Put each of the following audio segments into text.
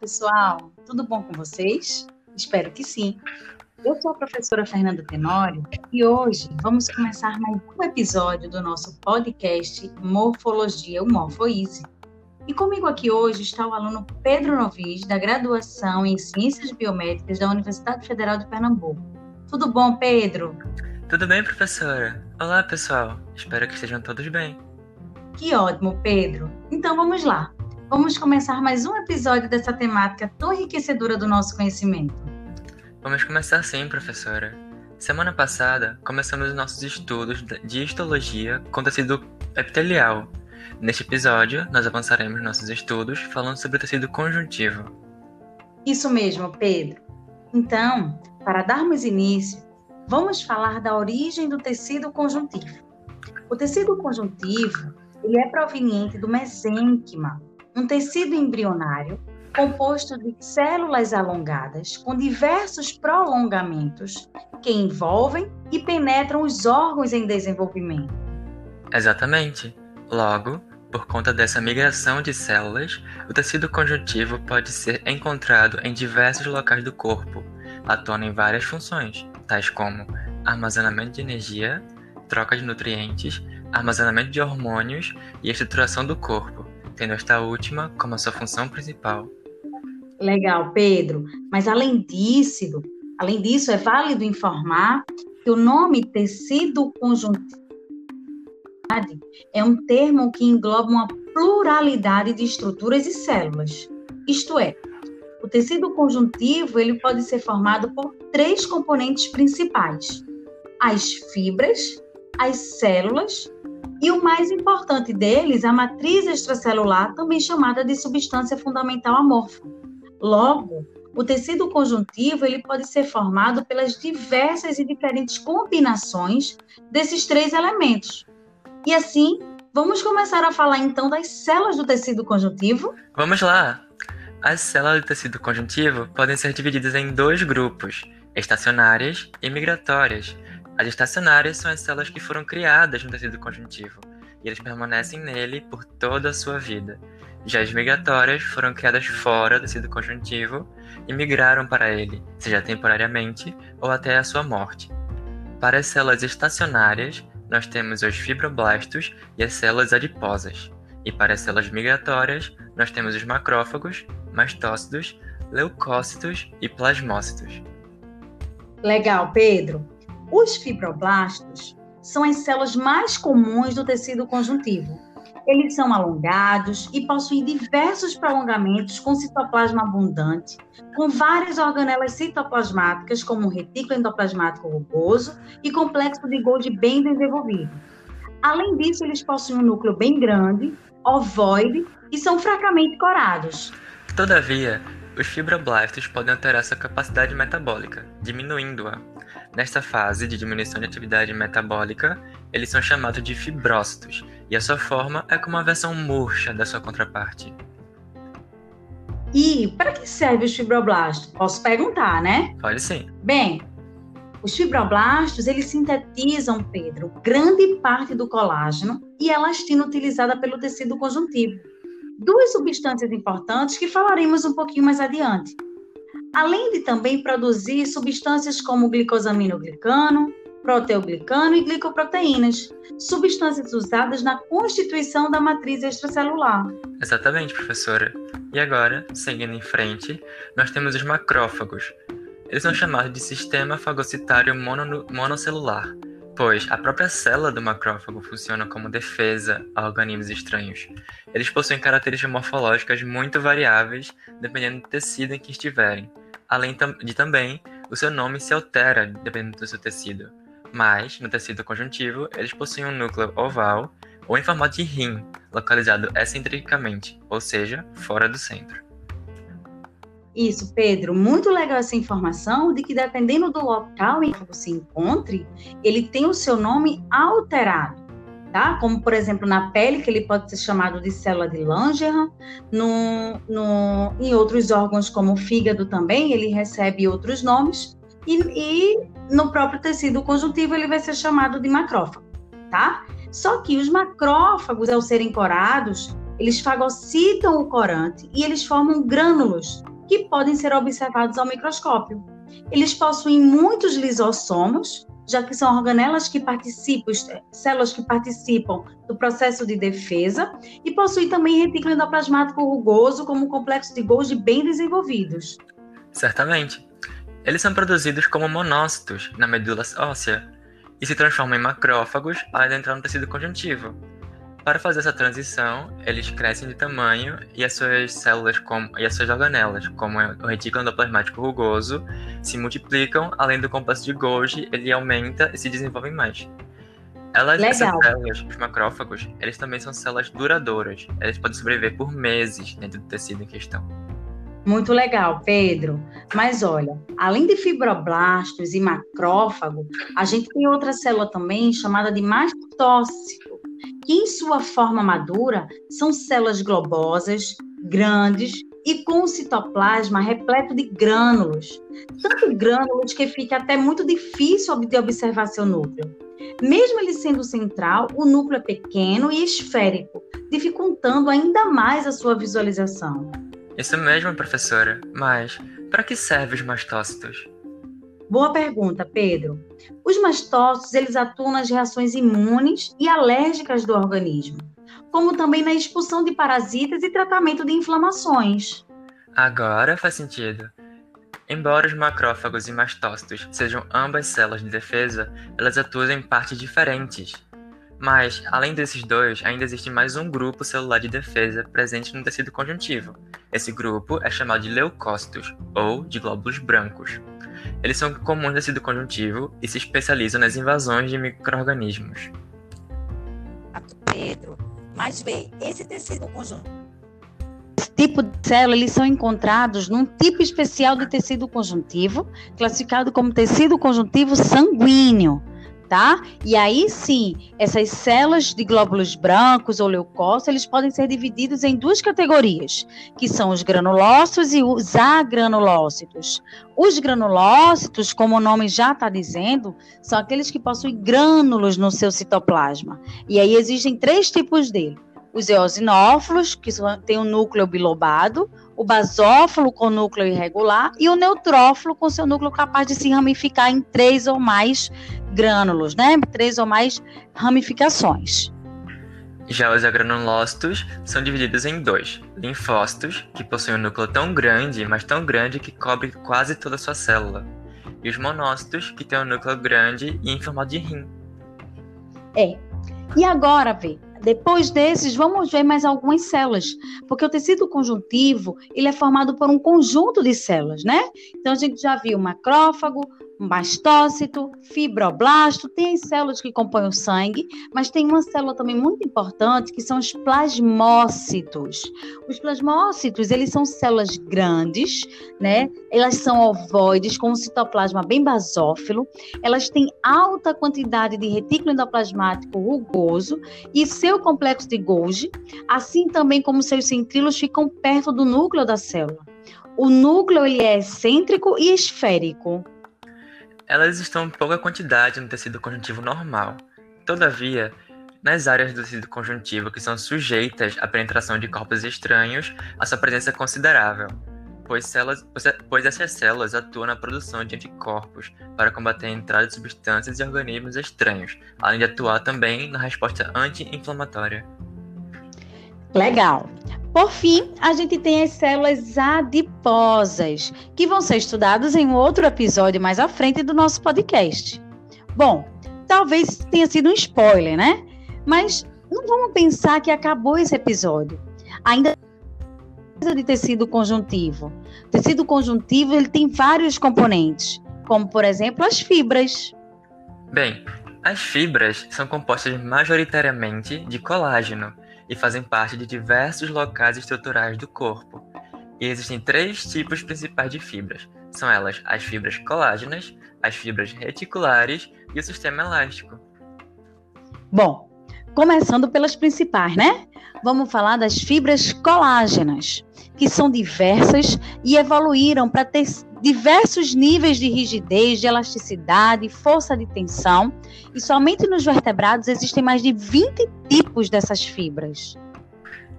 pessoal! Tudo bom com vocês? Espero que sim. Eu sou a professora Fernanda Tenório e hoje vamos começar mais um episódio do nosso podcast Morfologia, o Morfoise. E comigo aqui hoje está o aluno Pedro Novis, da graduação em Ciências Biomédicas da Universidade Federal de Pernambuco. Tudo bom, Pedro? Tudo bem, professora? Olá, pessoal. Espero que estejam todos bem. Que ótimo, Pedro. Então vamos lá. Vamos começar mais um episódio dessa temática tão enriquecedora do nosso conhecimento. Vamos começar sim, professora. Semana passada, começamos nossos estudos de histologia com tecido epitelial. Neste episódio, nós avançaremos nossos estudos falando sobre o tecido conjuntivo. Isso mesmo, Pedro. Então, para darmos início, vamos falar da origem do tecido conjuntivo. O tecido conjuntivo ele é proveniente do mesênquima, um tecido embrionário composto de células alongadas com diversos prolongamentos que envolvem e penetram os órgãos em desenvolvimento. Exatamente. Logo, por conta dessa migração de células, o tecido conjuntivo pode ser encontrado em diversos locais do corpo, atuando em várias funções, tais como armazenamento de energia, troca de nutrientes, armazenamento de hormônios e estruturação do corpo, tendo esta última como sua função principal. Legal, Pedro. Mas além disso, além disso, é válido informar que o nome tecido conjuntivo é um termo que engloba uma pluralidade de estruturas e células. Isto é, o tecido conjuntivo ele pode ser formado por três componentes principais: as fibras, as células e o mais importante deles, a matriz extracelular, também chamada de substância fundamental amorfa. Logo, o tecido conjuntivo ele pode ser formado pelas diversas e diferentes combinações desses três elementos. E assim, vamos começar a falar então das células do tecido conjuntivo? Vamos lá! As células do tecido conjuntivo podem ser divididas em dois grupos, estacionárias e migratórias, as estacionárias são as células que foram criadas no tecido conjuntivo e eles permanecem nele por toda a sua vida. Já as migratórias foram criadas fora do tecido conjuntivo e migraram para ele, seja temporariamente ou até a sua morte. Para as células estacionárias, nós temos os fibroblastos e as células adiposas. E para as células migratórias, nós temos os macrófagos, mastócitos, leucócitos e plasmócitos. Legal, Pedro. Os fibroblastos são as células mais comuns do tecido conjuntivo. Eles são alongados e possuem diversos prolongamentos com citoplasma abundante, com várias organelas citoplasmáticas, como o retículo endoplasmático rugoso e complexo de Golgi bem desenvolvido. Além disso, eles possuem um núcleo bem grande, ovoide e são fracamente corados. Todavia, os fibroblastos podem alterar sua capacidade metabólica, diminuindo-a. Nesta fase de diminuição de atividade metabólica, eles são chamados de fibrócitos, e a sua forma é como uma versão murcha da sua contraparte. E para que serve os fibroblastos? Posso perguntar, né? Pode sim. Bem, os fibroblastos, eles sintetizam, Pedro, grande parte do colágeno e elastina utilizada pelo tecido conjuntivo duas substâncias importantes que falaremos um pouquinho mais adiante. Além de também produzir substâncias como glicosaminoglicano, proteoglicano e glicoproteínas, substâncias usadas na constituição da matriz extracelular. Exatamente, professora. E agora, seguindo em frente, nós temos os macrófagos. Eles são chamados de sistema fagocitário monocelular pois a própria célula do macrófago funciona como defesa a organismos estranhos. Eles possuem características morfológicas muito variáveis dependendo do tecido em que estiverem, além de também o seu nome se altera dependendo do seu tecido. Mas, no tecido conjuntivo, eles possuem um núcleo oval ou em formato de rim, localizado excentricamente, ou seja, fora do centro. Isso, Pedro, muito legal essa informação de que dependendo do local em que você encontre, ele tem o seu nome alterado, tá? Como, por exemplo, na pele, que ele pode ser chamado de célula de Langerhans, no, no, em outros órgãos, como o fígado também, ele recebe outros nomes, e, e no próprio tecido conjuntivo ele vai ser chamado de macrófago, tá? Só que os macrófagos, ao serem corados, eles fagocitam o corante e eles formam grânulos que podem ser observados ao microscópio. Eles possuem muitos lisossomos, já que são organelas que participam, células que participam do processo de defesa, e possuem também retículo endoplasmático rugoso, como um complexo de Golgi bem desenvolvidos. Certamente. Eles são produzidos como monócitos na medula óssea e se transformam em macrófagos ao entrar no tecido conjuntivo. Para fazer essa transição, eles crescem de tamanho e as suas células como, e as suas organelas, como o retículo endoplasmático rugoso, se multiplicam, além do complexo de Golgi, ele aumenta e se desenvolve mais. Elas, essas células, os macrófagos, eles também são células duradouras. Eles podem sobreviver por meses dentro do tecido em questão. Muito legal, Pedro. Mas olha, além de fibroblastos e macrófago, a gente tem outra célula também chamada de mastócito, em sua forma madura são células globosas, grandes e com o citoplasma repleto de grânulos. Tanto grânulos que fica até muito difícil de observar seu núcleo. Mesmo ele sendo central, o núcleo é pequeno e esférico, dificultando ainda mais a sua visualização. Isso mesmo, professora. Mas para que servem os mastócitos? Boa pergunta, Pedro. Os mastócitos, eles atuam nas reações imunes e alérgicas do organismo, como também na expulsão de parasitas e tratamento de inflamações. Agora faz sentido. Embora os macrófagos e mastócitos sejam ambas células de defesa, elas atuam em partes diferentes. Mas, além desses dois, ainda existe mais um grupo celular de defesa presente no tecido conjuntivo. Esse grupo é chamado de leucócitos, ou de glóbulos brancos. Eles são comuns no tecido conjuntivo e se especializam nas invasões de micro-organismos. Pedro, mas vê, esse tecido conjuntivo esse tipo de célula, eles são encontrados num tipo especial de tecido conjuntivo, classificado como tecido conjuntivo sanguíneo tá? E aí sim, essas células de glóbulos brancos ou leucócitos, eles podem ser divididos em duas categorias, que são os granulócitos e os agranulócitos. Os granulócitos, como o nome já está dizendo, são aqueles que possuem grânulos no seu citoplasma. E aí existem três tipos dele. Os eosinófilos, que têm um núcleo bilobado, o basófilo com núcleo irregular e o neutrófilo com seu núcleo capaz de se ramificar em três ou mais grânulos, né? Três ou mais ramificações. Já os agranulócitos são divididos em dois: linfócitos, que possuem um núcleo tão grande, mas tão grande que cobre quase toda a sua célula, e os monócitos, que têm um núcleo grande e em formato de rim. É. E agora, vê, depois desses, vamos ver mais algumas células, porque o tecido conjuntivo, ele é formado por um conjunto de células, né? Então a gente já viu macrófago, mastócito, fibroblasto, tem as células que compõem o sangue, mas tem uma célula também muito importante que são os plasmócitos. Os plasmócitos, eles são células grandes, né? Elas são ovoides com um citoplasma bem basófilo, elas têm alta quantidade de retículo endoplasmático rugoso e seu complexo de Golgi, assim também como seus centríolos ficam perto do núcleo da célula. O núcleo ele é excêntrico e esférico. Elas estão em pouca quantidade no tecido conjuntivo normal. Todavia, nas áreas do tecido conjuntivo que são sujeitas à penetração de corpos estranhos, a sua presença é considerável, pois, células, pois essas células atuam na produção de anticorpos para combater a entrada de substâncias e organismos estranhos, além de atuar também na resposta anti-inflamatória. Legal. Por fim, a gente tem as células adiposas, que vão ser estudadas em outro episódio mais à frente do nosso podcast. Bom, talvez tenha sido um spoiler, né? Mas não vamos pensar que acabou esse episódio. Ainda de tecido conjuntivo. Tecido conjuntivo ele tem vários componentes, como por exemplo as fibras. Bem, as fibras são compostas majoritariamente de colágeno, e fazem parte de diversos locais estruturais do corpo. E existem três tipos principais de fibras. São elas as fibras colágenas, as fibras reticulares e o sistema elástico. Bom, começando pelas principais, né? Vamos falar das fibras colágenas, que são diversas e evoluíram para ter diversos níveis de rigidez, de elasticidade, força de tensão, e somente nos vertebrados existem mais de 20 tipos dessas fibras.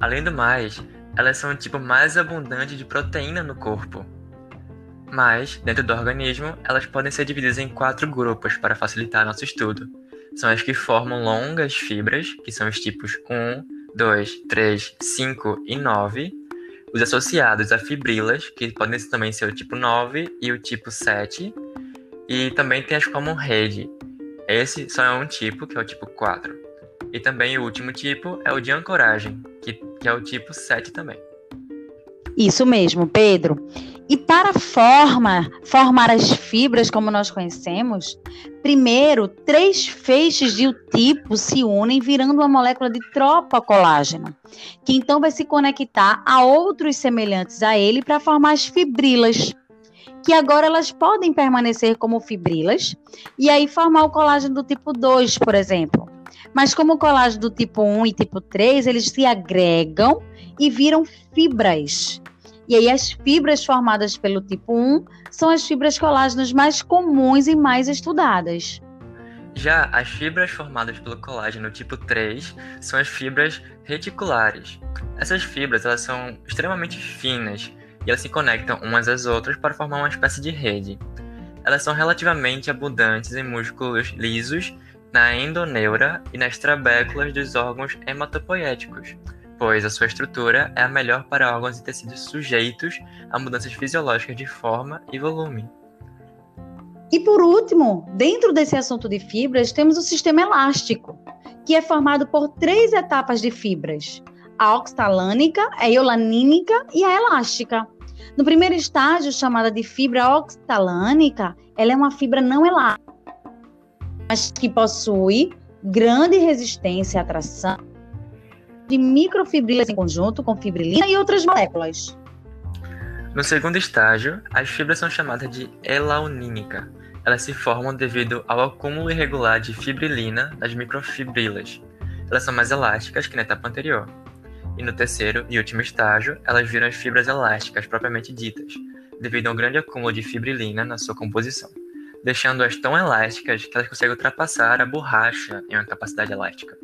Além do mais, elas são o tipo mais abundante de proteína no corpo. Mas, dentro do organismo, elas podem ser divididas em quatro grupos para facilitar nosso estudo. São as que formam longas fibras, que são os tipos 1, 2, 3, 5 e 9. Os associados a fibrilas, que podem também ser o tipo 9 e o tipo 7. E também tem as como rede. Esse só é um tipo, que é o tipo 4. E também o último tipo é o de ancoragem, que, que é o tipo 7 também. Isso mesmo, Pedro. E para forma, formar as fibras como nós conhecemos, primeiro três feixes de o tipo se unem virando uma molécula de tropocolágeno, que então vai se conectar a outros semelhantes a ele para formar as fibrilas, que agora elas podem permanecer como fibrilas e aí formar o colágeno do tipo 2, por exemplo. Mas como o colágeno do tipo 1 e tipo 3, eles se agregam e viram fibras. E aí as fibras formadas pelo tipo 1 são as fibras colágenas mais comuns e mais estudadas. Já as fibras formadas pelo colágeno tipo 3 são as fibras reticulares. Essas fibras elas são extremamente finas e elas se conectam umas às outras para formar uma espécie de rede. Elas são relativamente abundantes em músculos lisos, na endoneura e nas trabéculas dos órgãos hematopoéticos, pois a sua estrutura é a melhor para órgãos e tecidos sujeitos a mudanças fisiológicas de forma e volume. E por último, dentro desse assunto de fibras, temos o sistema elástico, que é formado por três etapas de fibras: a oxalânica, a eulanínica e a elástica. No primeiro estágio, chamada de fibra oxalânica, ela é uma fibra não elástica, mas que possui grande resistência à atração de microfibrilas em conjunto com fibrilina e outras moléculas. No segundo estágio, as fibras são chamadas de elaunínica. Elas se formam devido ao acúmulo irregular de fibrilina das microfibrilas. Elas são mais elásticas que na etapa anterior. E no terceiro e último estágio, elas viram as fibras elásticas propriamente ditas, devido a um grande acúmulo de fibrilina na sua composição, deixando-as tão elásticas que elas conseguem ultrapassar a borracha em uma capacidade elástica.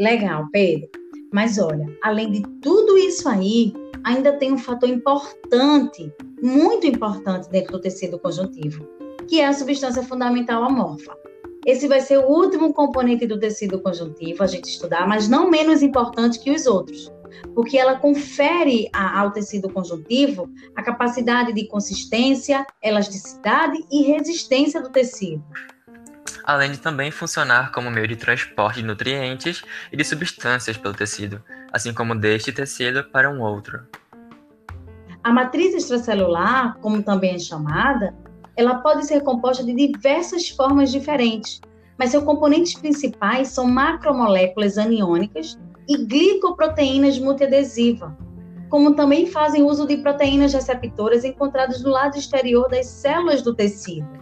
Legal, Pedro. Mas olha, além de tudo isso aí, ainda tem um fator importante, muito importante dentro do tecido conjuntivo, que é a substância fundamental amorfa. Esse vai ser o último componente do tecido conjuntivo a gente estudar, mas não menos importante que os outros, porque ela confere ao tecido conjuntivo a capacidade de consistência, elasticidade e resistência do tecido além de também funcionar como meio de transporte de nutrientes e de substâncias pelo tecido, assim como deste tecido para um outro. A matriz extracelular, como também é chamada, ela pode ser composta de diversas formas diferentes, mas seus componentes principais são macromoléculas aniônicas e glicoproteínas multiadesiva, como também fazem uso de proteínas receptoras encontradas no lado exterior das células do tecido.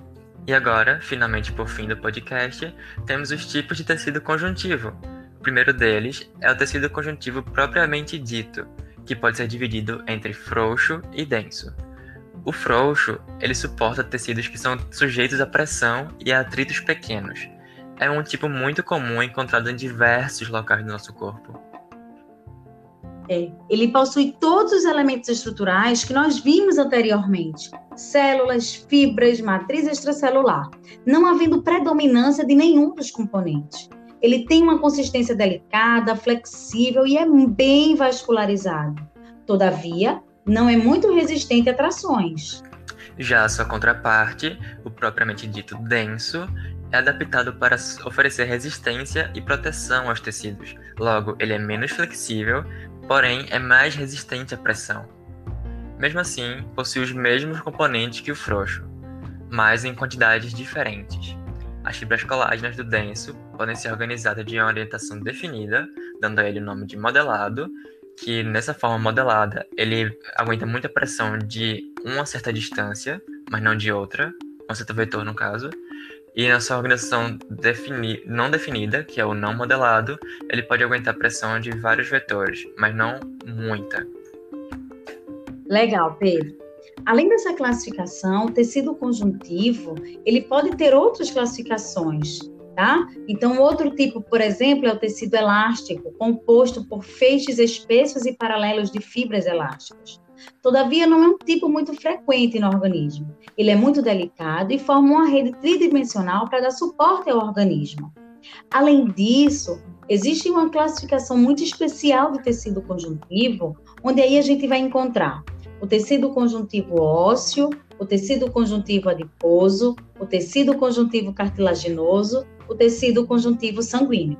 E agora, finalmente por fim do podcast, temos os tipos de tecido conjuntivo. O primeiro deles é o tecido conjuntivo propriamente dito, que pode ser dividido entre frouxo e denso. O frouxo, ele suporta tecidos que são sujeitos à pressão e a atritos pequenos. É um tipo muito comum encontrado em diversos locais do nosso corpo. É, ele possui todos os elementos estruturais que nós vimos anteriormente: células, fibras, matriz extracelular, não havendo predominância de nenhum dos componentes. Ele tem uma consistência delicada, flexível e é bem vascularizado. Todavia, não é muito resistente a trações. Já a sua contraparte, o propriamente dito denso, é adaptado para oferecer resistência e proteção aos tecidos. Logo, ele é menos flexível, porém é mais resistente à pressão. Mesmo assim, possui os mesmos componentes que o frouxo, mas em quantidades diferentes. As fibras colágenas do denso podem ser organizadas de uma orientação definida, dando a ele o nome de modelado, que nessa forma modelada ele aguenta muita pressão de uma certa distância, mas não de outra, um certo vetor no caso, e na sua organização defini não definida, que é o não modelado, ele pode aguentar pressão de vários vetores, mas não muita. Legal, Pedro. Além dessa classificação, o tecido conjuntivo, ele pode ter outras classificações. tá? Então, outro tipo, por exemplo, é o tecido elástico, composto por feixes espessos e paralelos de fibras elásticas. Todavia, não é um tipo muito frequente no organismo. Ele é muito delicado e forma uma rede tridimensional para dar suporte ao organismo. Além disso, existe uma classificação muito especial do tecido conjuntivo, onde aí a gente vai encontrar o tecido conjuntivo ósseo, o tecido conjuntivo adiposo, o tecido conjuntivo cartilaginoso, o tecido conjuntivo sanguíneo.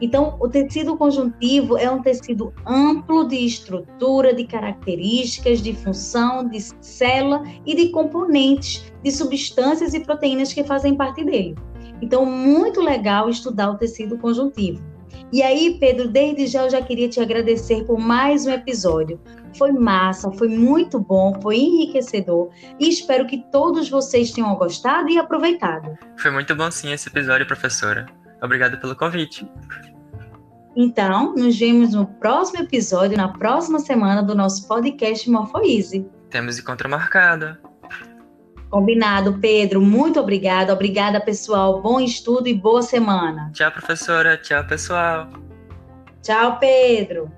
Então, o tecido conjuntivo é um tecido amplo de estrutura, de características, de função, de célula e de componentes, de substâncias e proteínas que fazem parte dele. Então, muito legal estudar o tecido conjuntivo. E aí, Pedro, desde já eu já queria te agradecer por mais um episódio. Foi massa, foi muito bom, foi enriquecedor e espero que todos vocês tenham gostado e aproveitado. Foi muito bom sim esse episódio, professora. Obrigado pelo convite. Então, nos vemos no próximo episódio, na próxima semana do nosso podcast Morfoise. Temos encontro marcado. Combinado, Pedro. Muito obrigada. Obrigada, pessoal. Bom estudo e boa semana. Tchau, professora. Tchau, pessoal. Tchau, Pedro.